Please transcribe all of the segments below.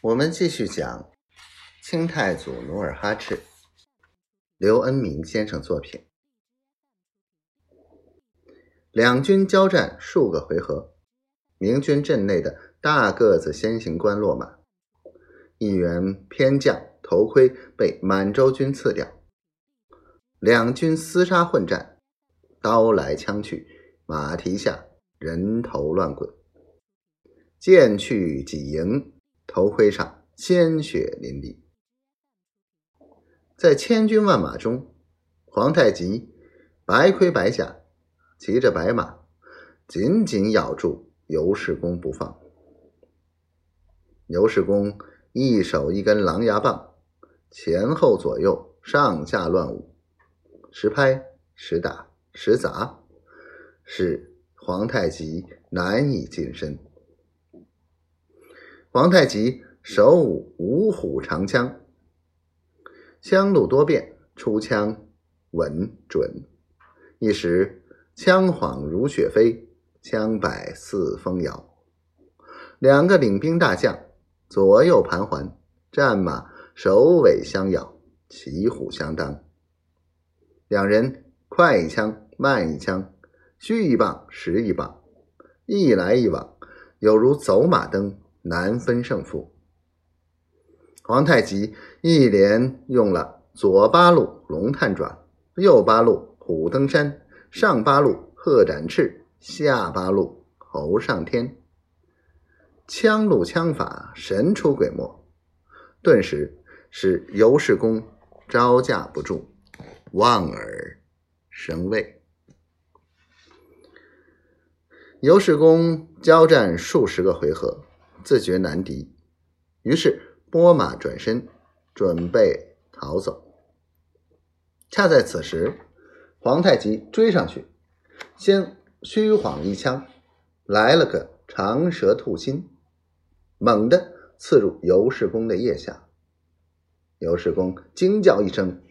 我们继续讲清太祖努尔哈赤，刘恩明先生作品。两军交战数个回合，明军阵内的大个子先行官落马，一员偏将头盔被满洲军刺掉，两军厮杀混战，刀来枪去，马蹄下人头乱滚，剑去戟迎。头盔上鲜血淋漓，在千军万马中，皇太极白盔白甲，骑着白马，紧紧咬住尤世公不放。尤世公一手一根狼牙棒，前后左右上下乱舞，时拍时打时砸，使皇太极难以近身。皇太极手舞五虎长枪，枪路多变，出枪稳准，一时枪晃如雪飞，枪摆似风摇。两个领兵大将左右盘桓，战马首尾相咬，骑虎相当。两人快一枪慢一枪，虚一棒实一棒，一来一往，有如走马灯。难分胜负。皇太极一连用了左八路龙探爪，右八路虎登山，上八路鹤展翅，下八路猴上天，枪路枪法神出鬼没，顿时使尤世公招架不住，望而生畏。尤世公交战数十个回合。自觉难敌，于是拨马转身，准备逃走。恰在此时，皇太极追上去，先虚晃一枪，来了个长蛇吐心，猛地刺入尤世公的腋下。尤世公惊叫一声，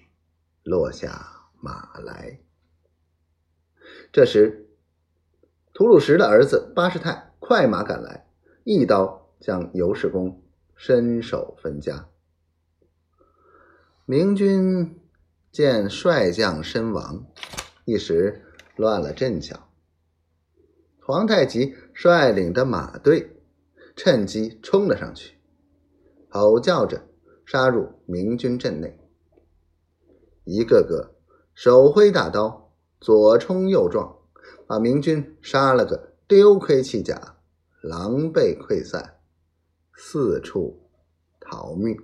落下马来。这时，吐鲁石的儿子巴士泰快马赶来，一刀。将尤世公身首分家。明军见帅将身亡，一时乱了阵脚。皇太极率领的马队趁机冲了上去，吼叫着杀入明军阵内，一个个手挥大刀，左冲右撞，把明军杀了个丢盔弃甲，狼狈溃散。四处逃命。